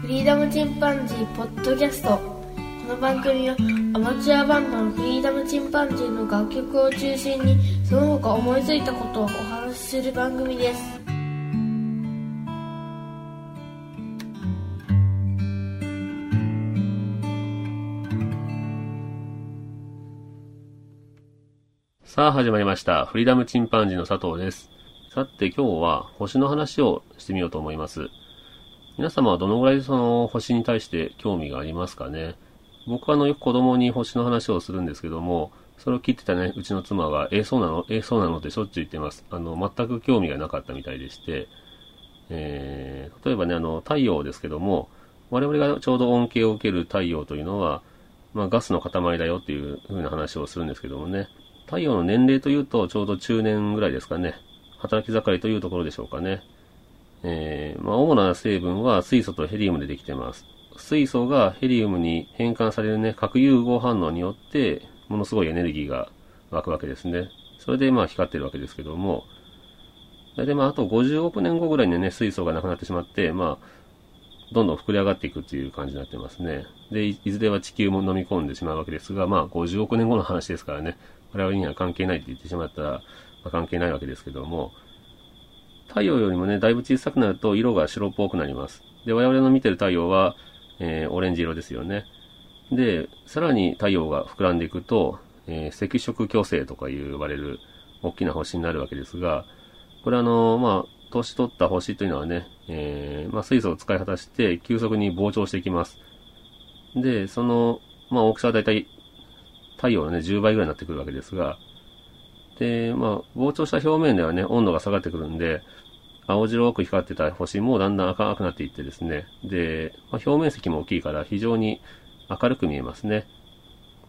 フリーダムチンパンジーポッドキャストこの番組はアマチュアバンドのフリーダムチンパンジーの楽曲を中心にその他思いついたことをお話しする番組ですさあ始まりました。フリーダムチンパンジーの佐藤です。さて今日は星の話をしてみようと思います。皆様はどのぐらいその星に対して興味がありますかね？僕はあのよく子供に星の話をするんですけども、それを聞いてたね、うちの妻が、えーそうなの？えーそうなのってしょっちゅう言ってます。あの、全く興味がなかったみたいでして、えー例えばね、あの、太陽ですけども、我々がちょうど恩恵を受ける太陽というのは、まあ、ガスの塊だよっていう風な話をするんですけどもね、太陽の年齢というとちょうど中年ぐらいですかね。働き盛りというところでしょうかね。えーまあ、主な成分は水素とヘリウムでできてます。水素がヘリウムに変換されるね、核融合反応によって、ものすごいエネルギーが湧くわけですね。それでまあ光ってるわけですけども、大体まああと50億年後ぐらいにね、水素がなくなってしまって、まあ、どんどん膨れ上がっていくっていう感じになってますね。で、いずれは地球も飲み込んでしまうわけですが、まあ50億年後の話ですからね、我々には関係ないって言ってしまったら、まあ、関係ないわけですけども、太陽よりもね、だいぶ小さくなると色が白っぽくなります。で、我々の見てる太陽は、えーオレンジ色ですよね。で、さらに太陽が膨らんでいくと、えー赤色巨星とか呼ばれる大きな星になるわけですが、これあの、まあ、年取った星というのはね、えーまあ、水素を使い果たして急速に膨張していきます。で、その、まあ、大きさはだいたい太陽のね、10倍ぐらいになってくるわけですが、で、まあ、膨張した表面ではね、温度が下がってくるんで、青白く光ってた星もだんだん赤くなっていってですね、で、まあ、表面積も大きいから非常に明るく見えますね。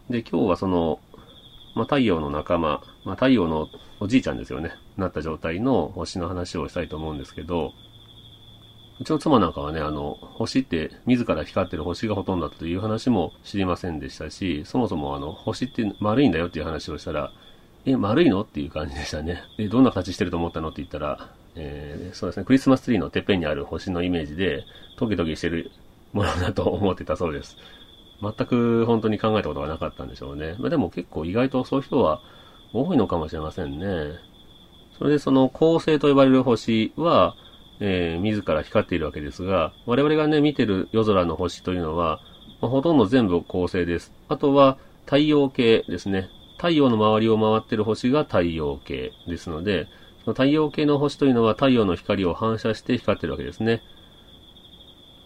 で、今日はその、まあ、太陽の仲間、まあ、太陽のおじいちゃんですよね、なった状態の星の話をしたいと思うんですけど、うちの妻なんかはね、あの、星って自ら光ってる星がほとんどだという話も知りませんでしたし、そもそもあの、星って丸いんだよっていう話をしたら、え、丸いの？っていう感じでしたね。で、どんな形してると思ったの？って言ったら、えーそうですね、クリスマスツリーのてっぺんにある星のイメージで、トゲトゲしてるものだと思ってたそうです。全く本当に考えたことがなかったんでしょうね。まあ、でも結構意外とそういう人は多いのかもしれませんね。それでその恒星と呼ばれる星は、えー自ら光っているわけですが、我々がね、見てる夜空の星というのは、まあほとんど全部恒星です。あとは太陽系ですね。太陽の周りを回ってる星が太陽系ですので、その太陽系の星というのは太陽の光を反射して光ってるわけですね。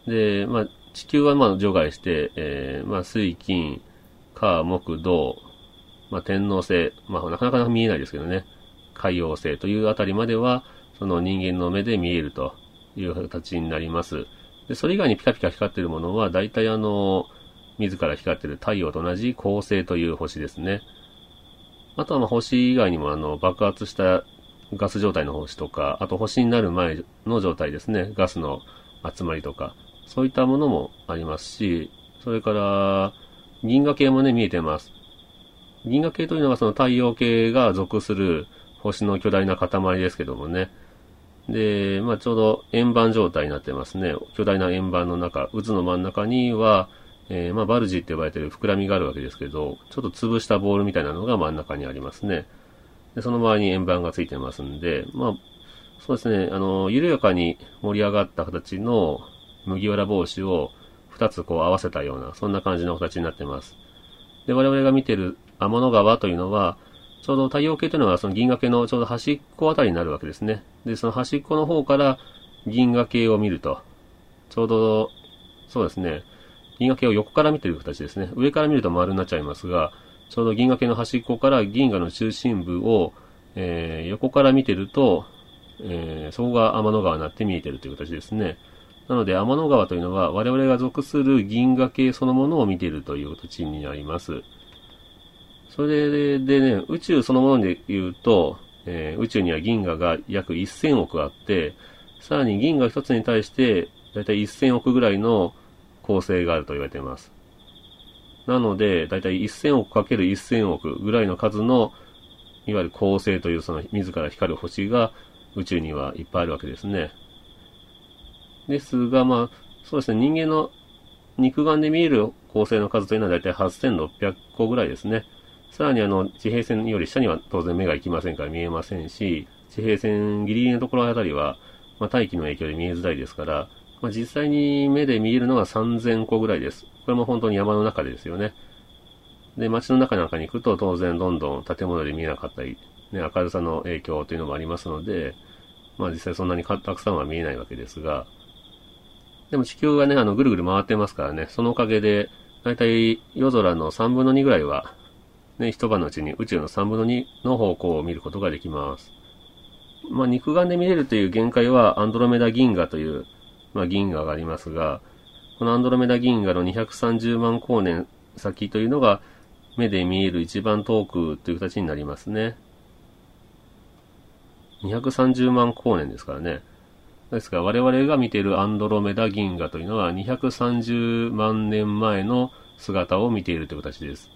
で、まあ、地球はま除外して、えーまあ、水、金、火、木、土、まあ、天王星、まあ、なかなか見えないですけどね、海洋星というあたりまでは、その人間の目で見えるという形になります。で、それ以外にピカピカ光ってるものは、大体あの、自ら光ってる太陽と同じ恒星という星ですね。あとはまあ星以外にもあの、爆発したガス状態の星とか、あと星になる前の状態ですね。ガスの集まりとか、そういったものもありますし、それから、銀河系もね、見えてます。銀河系というのはその太陽系が属する星の巨大な塊ですけどもね。で、まあちょうど円盤状態になってますね。巨大な円盤の中、渦の真ん中には、えーまあバルジーって呼ばれてる膨らみがあるわけですけど、ちょっと潰したボールみたいなのが真ん中にありますね。で、その周りに円盤がついてますんで、まあ、そうですね、あの、緩やかに盛り上がった形の麦わら帽子を2つこう合わせたような、そんな感じの形になってます。で、我々が見てる天の川というのは、ちょうど太陽系というのはその銀河系のちょうど端っこあたりになるわけですね。で、その端っこの方から銀河系を見ると、ちょうど、そうですね、銀河系を横から見てる形ですね。上から見ると丸になっちゃいますが、ちょうど銀河系の端っこから銀河の中心部を、えー横から見てると、えーそこが天の川になって見えてるという形ですね。なので天の川というのは我々が属する銀河系そのものを見ているという形になります。それでね、宇宙そのもので言うと、えー宇宙には銀河が約1000億あって、さらに銀河一つに対して、だいたい1000億ぐらいの構成があると言われています。なので、だいたい1000億かける1000億ぐらいの数の、いわゆる恒星というその自ら光る星が宇宙にはいっぱいあるわけですね。ですが、まあ、そうですね、人間の肉眼で見える恒星の数というのはだいたい8600個ぐらいですね。さらにあの、地平線より下には当然目が行きませんから見えませんし、地平線ギリギリのところあたりは、まあ、大気の影響で見えづらいですから、まあ、実際に目で見えるのが3000個ぐらいです。これも本当に山の中でですよね。で、街の中なんかに行くと当然どんどん建物で見えなかったり、ね、明るさの影響というのもありますので、まあ実際そんなにたくさんは見えないわけですが、でも地球がね、あの、ぐるぐる回ってますからね、そのおかげで、だいたい夜空の3分の2ぐらいは、ね、一晩のうちに宇宙の3分の2の方向を見ることができます。まあ、肉眼で見れるという限界はアンドロメダ銀河という、まあ、銀河がありますが、このアンドロメダ銀河の230万光年先というのが目で見える一番遠くという形になりますね。230万光年ですからね。ですから我々が見ているアンドロメダ銀河というのは230万年前の姿を見ているという形です。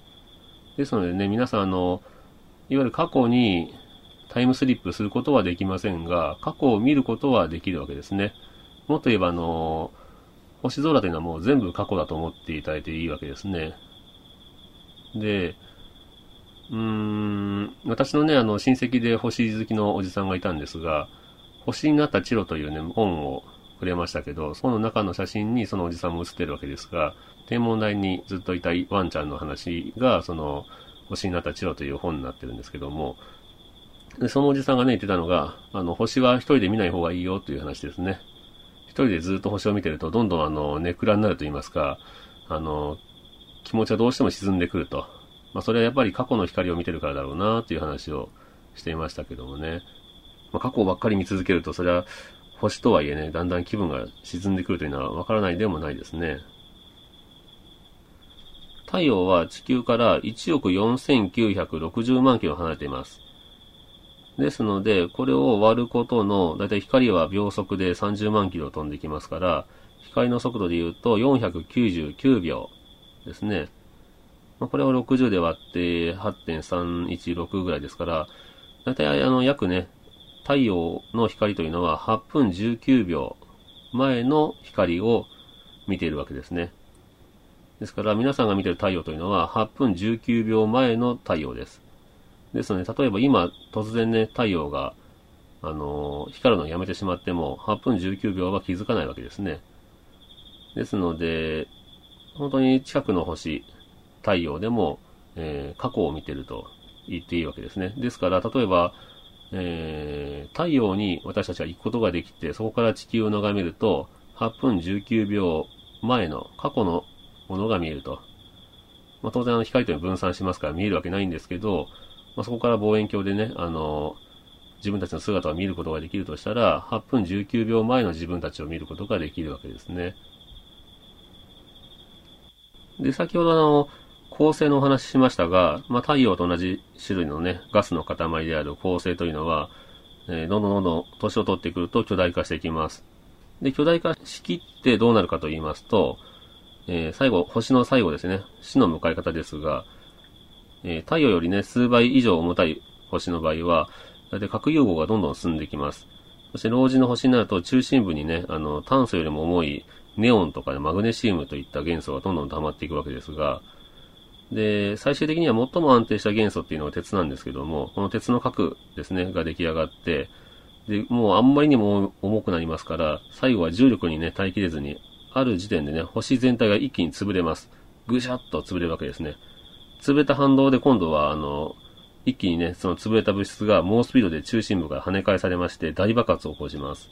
ですのでね、皆さんあの、いわゆる過去にタイムスリップすることはできませんが、過去を見ることはできるわけですね。もっと言えばあの、星空というのはもう全部過去だと思っていただいていいわけですね。で、うーん、私のね、あの、親戚で星好きのおじさんがいたんですが、星になったチロというね、本をくれましたけど、その中の写真にそのおじさんも写ってるわけですが、天文台にずっといたワンちゃんの話が、その、星になったチロという本になってるんですけども、でそのおじさんがね、言ってたのが、あの、星は一人で見ない方がいいよという話ですね。人でずっと星を見てると、どんどんあの、ネクラになると言いますか、あの、気持ちはどうしても沈んでくると。まあ、それはやっぱり過去の光を見てるからだろうな、という話をしていましたけどもね。まあ、過去ばっかり見続けると、それは星とはいえね、だんだん気分が沈んでくるというのはわからないでもないですね。太陽は地球から1億4960万キロ離れています。ですので、これを割ることの、だいたい光は秒速で30万キロ飛んできますから、光の速度で言うと499秒ですね。まあ、これを60で割って8.316ぐらいですから、だいたいあの約ね、太陽の光というのは8分19秒前の光を見ているわけですね。ですから皆さんが見ている太陽というのは8分19秒前の太陽です。ですので、例えば今突然ね、太陽が、あの、光るのをやめてしまっても8分19秒は気づかないわけですね。ですので、本当に近くの星、太陽でも、えー、過去を見てると言っていいわけですね。ですから、例えば、えー、太陽に私たちは行くことができて、そこから地球を眺めると、8分19秒前の過去のものが見えると。まあ、当然あの光というのは分散しますから見えるわけないんですけど、まあ、そこから望遠鏡でね、あの、自分たちの姿を見ることができるとしたら、8分19秒前の自分たちを見ることができるわけですね。で、先ほどあの、恒星のお話ししましたが、まあ、太陽と同じ種類のね、ガスの塊である恒星というのは、えー、どんどんどんどん年を取ってくると巨大化していきます。で、巨大化しきってどうなるかと言いますと、えー、最後、星の最後ですね、死の迎え方ですが、えー、太陽よりね、数倍以上重たい星の場合は、だいたい核融合がどんどん進んできます。そして老人の星になると中心部にね、あの、炭素よりも重いネオンとか、ね、マグネシウムといった元素がどんどん溜まっていくわけですが、で、最終的には最も安定した元素っていうのは鉄なんですけども、この鉄の核ですね、が出来上がって、で、もうあんまりにも重くなりますから、最後は重力にね、耐えきれずに、ある時点でね、星全体が一気に潰れます。ぐしゃっと潰れるわけですね。潰れた反動で今度は、あの、一気にね、その潰れた物質が猛スピードで中心部から跳ね返されまして大爆発を起こします。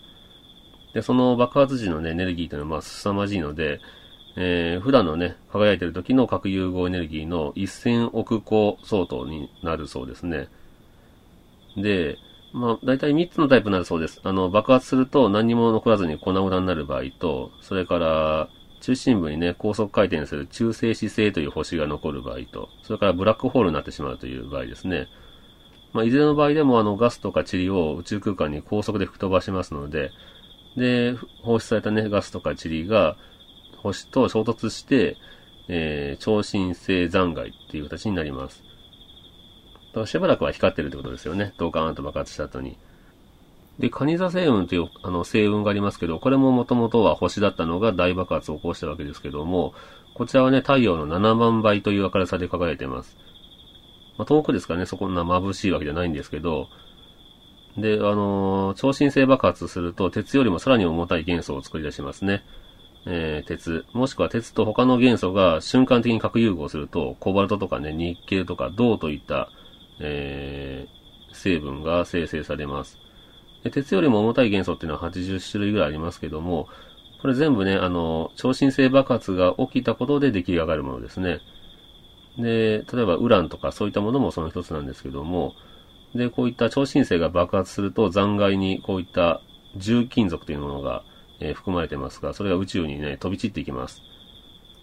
で、その爆発時のね、エネルギーというのはまあ凄まじいので、えー、普段のね、輝いてる時の核融合エネルギーの1000億個相当になるそうですね。で、まあ、大体3つのタイプになるそうです。あの、爆発すると何にも残らずに粉々になる場合と、それから、中心部にね、高速回転する中性子星という星が残る場合と、それからブラックホールになってしまうという場合ですね。まあ、いずれの場合でもあのガスとか塵を宇宙空間に高速で吹き飛ばしますので、で、放出されたね、ガスとか塵が星と衝突して、えー、超新星残骸っていう形になります。だしばらくは光ってるってことですよね。ドカーンと爆発した後に。で、カニ座星雲というあの星雲がありますけど、これももともとは星だったのが大爆発を起こしたわけですけども、こちらはね、太陽の7万倍という明るさで輝いています。まあ、遠くですからね、そこんな眩しいわけじゃないんですけど、で、あのー、超新星爆発すると、鉄よりもさらに重たい元素を作り出しますね。えー、鉄、もしくは鉄と他の元素が瞬間的に核融合すると、コバルトとかね、ニッケルとか銅といった、えー、成分が生成されます。鉄よりも重たい元素っていうのは80種類ぐらいありますけども、これ全部ね、あの、超新星爆発が起きたことで出来上がるものですね。で、例えばウランとかそういったものもその一つなんですけども、で、こういった超新星が爆発すると残骸にこういった重金属というものが、えー、含まれてますが、それが宇宙にね、飛び散っていきます。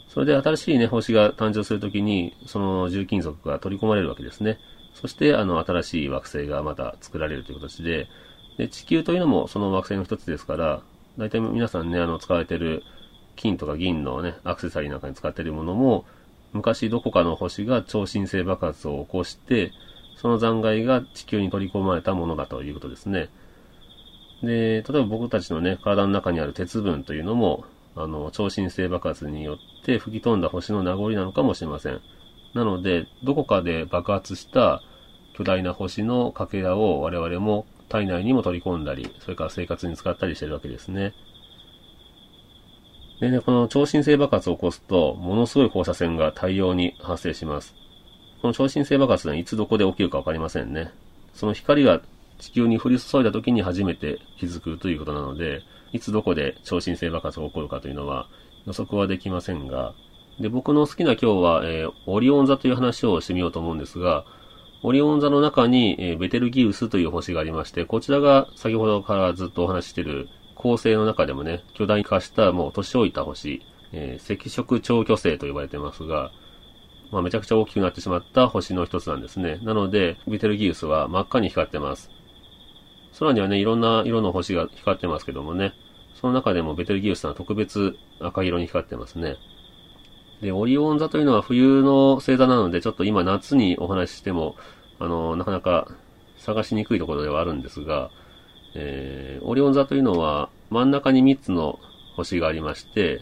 それで新しいね、星が誕生するときに、その重金属が取り込まれるわけですね。そして、あの、新しい惑星がまた作られるという形で、で、地球というのもその惑星の一つですから、大体皆さんね、あの、使われてる金とか銀のね、アクセサリーなんかに使ってるものも、昔どこかの星が超新星爆発を起こして、その残骸が地球に取り込まれたものだということですね。で、例えば僕たちのね、体の中にある鉄分というのも、あの、超新星爆発によって吹き飛んだ星の名残なのかもしれません。なので、どこかで爆発した巨大な星のかけらを我々も体内にも取り込んだり、それから生活に使ったりしてるわけですね。でね、この超新星爆発を起こすと、ものすごい放射線が大量に発生します。この超新星爆発はいつどこで起きるかわかりませんね。その光が地球に降り注いだ時に初めて気づくということなので、いつどこで超新星爆発が起こるかというのは予測はできませんが、で、僕の好きな今日は、えー、オリオン座という話をしてみようと思うんですが、オリオン座の中に、えー、ベテルギウスという星がありまして、こちらが先ほどからずっとお話ししている恒星の中でもね、巨大化したもう年老いた星、えー、赤色超巨星と呼ばれてますが、まあ、めちゃくちゃ大きくなってしまった星の一つなんですね。なので、ベテルギウスは真っ赤に光ってます。空にはね、いろんな色の星が光ってますけどもね、その中でもベテルギウスは特別赤色に光ってますね。で、オリオン座というのは冬の星座なので、ちょっと今夏にお話ししても、あの、なかなか探しにくいところではあるんですが、えー、オリオン座というのは真ん中に3つの星がありまして、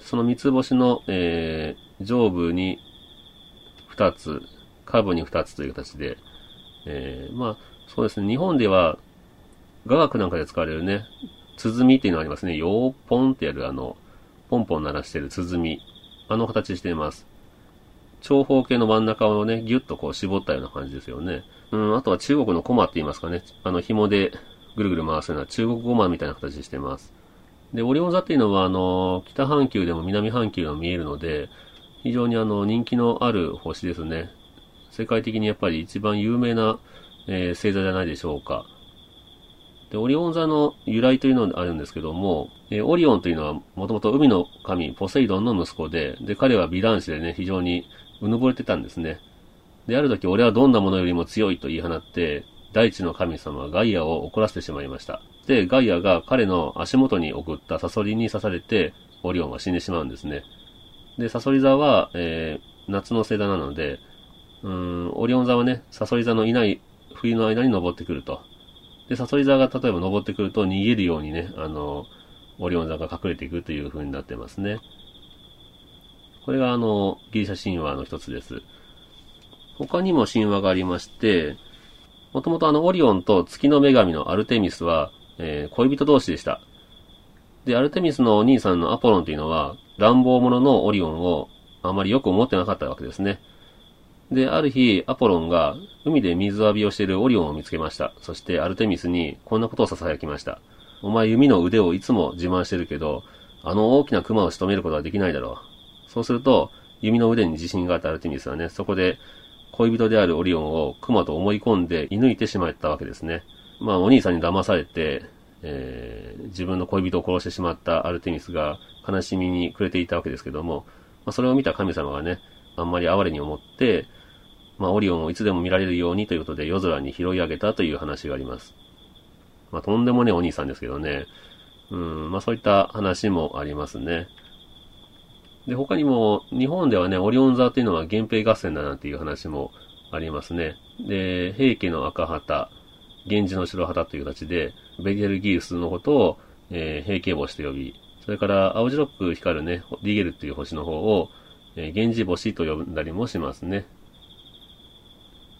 その3つ星の、えー、上部に2つ、下部に2つという形で、えー、まあ、そうですね、日本では雅楽なんかで使われるね、鼓っていうのがありますね。ヨーポンってやるあの、ポンポン鳴らしてる鼓。あの形しています。長方形の真ん中をね、ギュッとこう絞ったような感じですよね。うん、あとは中国のコマって言いますかね。あの紐でぐるぐる回すような中国ゴマみたいな形してます。で、オリオン座っていうのは、あの、北半球でも南半球でも見えるので、非常にあの、人気のある星ですね。世界的にやっぱり一番有名な、えー、星座じゃないでしょうか。で、オリオン座の由来というのがあるんですけども、えオリオンというのはもともと海の神ポセイドンの息子で、で、彼は美男子でね、非常にうぬぼれてたんですね。で、ある時俺はどんなものよりも強いと言い放って、大地の神様ガイアを怒らせてしまいました。で、ガイアが彼の足元に送ったサソリに刺されて、オリオンは死んでしまうんですね。で、サソリ座は、えー、夏の星座なので、うん、オリオン座はね、サソリ座のいない冬の間に登ってくると。で、サソリ座が例えば登ってくると逃げるようにね、あの、オリオン座が隠れていくという風になってますね。これがあの、ギリシャ神話の一つです。他にも神話がありまして、もともとあの、オリオンと月の女神のアルテミスは、えー、恋人同士でした。で、アルテミスのお兄さんのアポロンというのは、乱暴者のオリオンをあまりよく思ってなかったわけですね。で、ある日、アポロンが海で水浴びをしているオリオンを見つけました。そしてアルテミスにこんなことを囁きました。お前弓の腕をいつも自慢してるけど、あの大きな熊を仕留めることはできないだろう。そうすると、弓の腕に自信があったアルテミスはね、そこで恋人であるオリオンを熊と思い込んで射抜いてしまったわけですね。まあお兄さんに騙されて、えー、自分の恋人を殺してしまったアルテミスが悲しみに暮れていたわけですけども、まあ、それを見た神様がね、あんまり哀れに思って、まあ、オリオンをいつでも見られるようにということで夜空に拾い上げたという話があります。まあ、とんでもねお兄さんですけどね。うん、まあそういった話もありますね。で、他にも、日本ではね、オリオン座っていうのは源平合戦だなんていう話もありますね。で、平家の赤旗、源氏の白旗という形で、ベテルギウスのことを、えー、平家星と呼び、それから青白く光るね、リゲルっていう星の方を、えー、源氏星と呼んだりもしますね。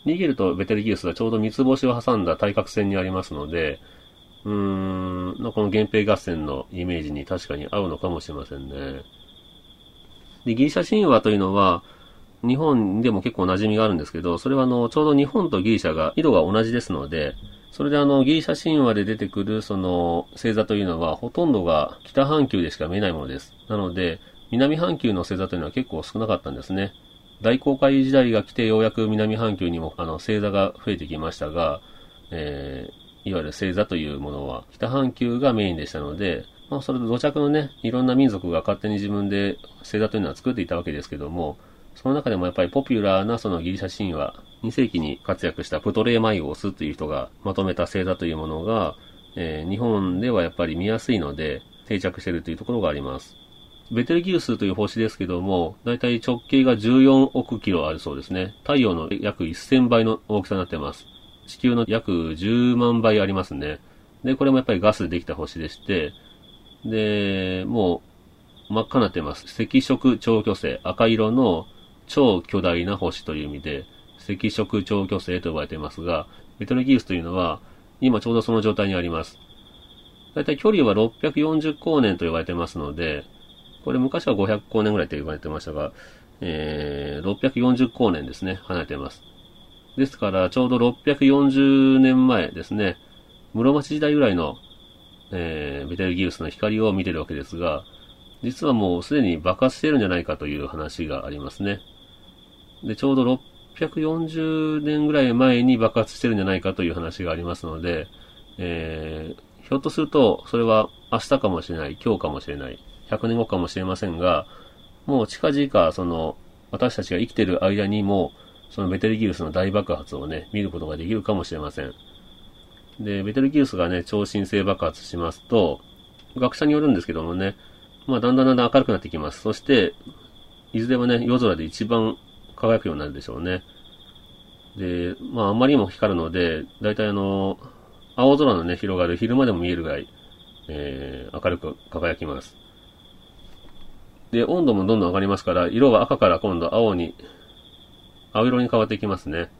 リゲルとベテルギウスはちょうど三つ星を挟んだ対角線にありますので、うーん、この源平合戦のイメージに確かに合うのかもしれませんね。で、ギリシャ神話というのは、日本でも結構馴染みがあるんですけど、それはあの、ちょうど日本とギリシャが緯度が同じですので、それであの、ギリシャ神話で出てくるその星座というのは、ほとんどが北半球でしか見えないものです。なので、南半球の星座というのは結構少なかったんですね。大航海時代が来てようやく南半球にもあの星座が増えてきましたが、えー、いわゆる星座というものは北半球がメインでしたので、まあ、それと土着のね、いろんな民族が勝手に自分で星座というのは作っていたわけですけども、その中でもやっぱりポピュラーなそのギリシャ神話、2世紀に活躍したプトレーマイオスという人がまとめた星座というものが、えー、日本ではやっぱり見やすいので定着しているというところがあります。ベテルギウスという星ですけども、だいたい直径が14億キロあるそうですね。太陽の約1000倍の大きさになっています。地球の約10万倍ありますね。で、これもやっぱりガスでできた星でして、で、もう真っ赤になっています。赤色超巨星、赤色の超巨大な星という意味で、赤色超巨星と呼ばれていますが、ベトルギウスというのは、今ちょうどその状態にあります。だいたい距離は640光年と呼ばれてますので、これ昔は500光年ぐらいと言われてましたが、えー、640光年ですね、離れています。ですから、ちょうど640年前ですね、室町時代ぐらいの、えー、ベテルギウスの光を見てるわけですが、実はもうすでに爆発してるんじゃないかという話がありますね。で、ちょうど640年ぐらい前に爆発してるんじゃないかという話がありますので、えー、ひょっとすると、それは明日かもしれない、今日かもしれない、100年後かもしれませんが、もう近々、その、私たちが生きてる間にも、そのベテルギウスの大爆発をね、見ることができるかもしれません。で、ベテルギウスがね、超新星爆発しますと、学者によるんですけどもね、まあ、だんだんだんだん明るくなってきます。そして、いずれはね、夜空で一番輝くようになるでしょうね。で、まあ、あんまりにも光るので、だいたいあの、青空のね、広がる昼間でも見えるぐらい、えー、明るく輝きます。で、温度もどんどん上がりますから、色は赤から今度青に、青色に変わっていきますね。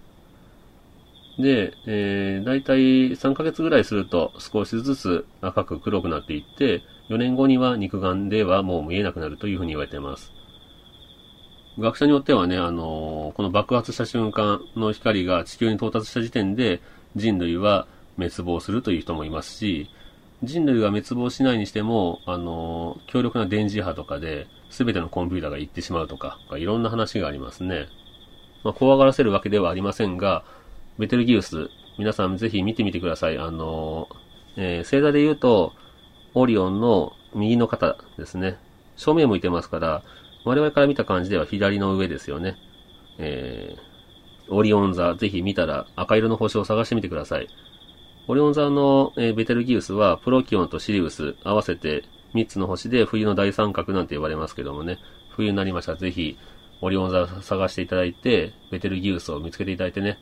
で、えー、だいたい3ヶ月ぐらいすると少しずつ赤く黒くなっていって、4年後には肉眼ではもう見えなくなるというふうに言われています。学者によってはね、あのー、この爆発した瞬間の光が地球に到達した時点で人類は滅亡するという人もいますし、人類が滅亡しないにしても、あの、強力な電磁波とかで全てのコンピューターが行ってしまうとか、いろんな話がありますね。まあ、怖がらせるわけではありませんが、ベテルギウス、皆さんぜひ見てみてください。あの、えー、星座で言うと、オリオンの右の肩ですね。正面向いてますから、我々から見た感じでは左の上ですよね。えー、オリオン座、ぜひ見たら赤色の星を探してみてください。オリオン座の、えー、ベテルギウスは、プロキオンとシリウス合わせて3つの星で冬の大三角なんて言われますけどもね、冬になりましたらぜひ、オリオン座探していただいて、ベテルギウスを見つけていただいてね、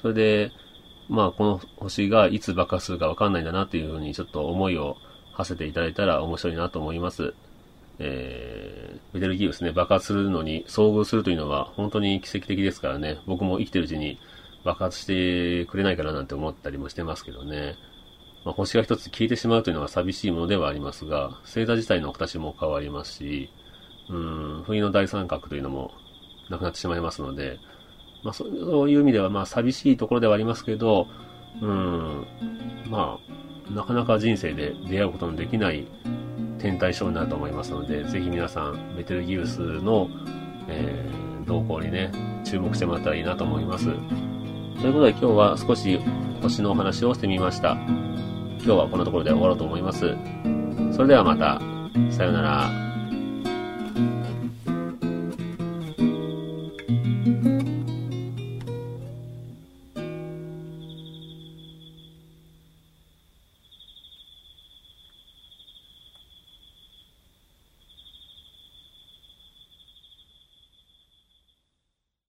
それで、まあこの星がいつ爆発するかわかんないんだなっていうふうにちょっと思いを馳せていただいたら面白いなと思います。えー、ベテルギウスね、爆発するのに遭遇するというのは本当に奇跡的ですからね、僕も生きてるうちに爆発してくれないかななんて思ったりもしてますけどね。まあ、星が一つ消えてしまうというのは寂しいものではありますが、星座自体の形も変わりますし、うん、冬の大三角というのもなくなってしまいますので、まあ、そういう意味では、まあ、寂しいところではありますけど、うん、まあ、なかなか人生で出会うことのできない天体ショーになると思いますので、ぜひ皆さん、ベテルギウスの、えー、動向にね、注目してもらったらいいなと思います。ということで今日は少し星のお話をしてみました。今日はこんなところで終わろうと思います。それではまた、さようなら。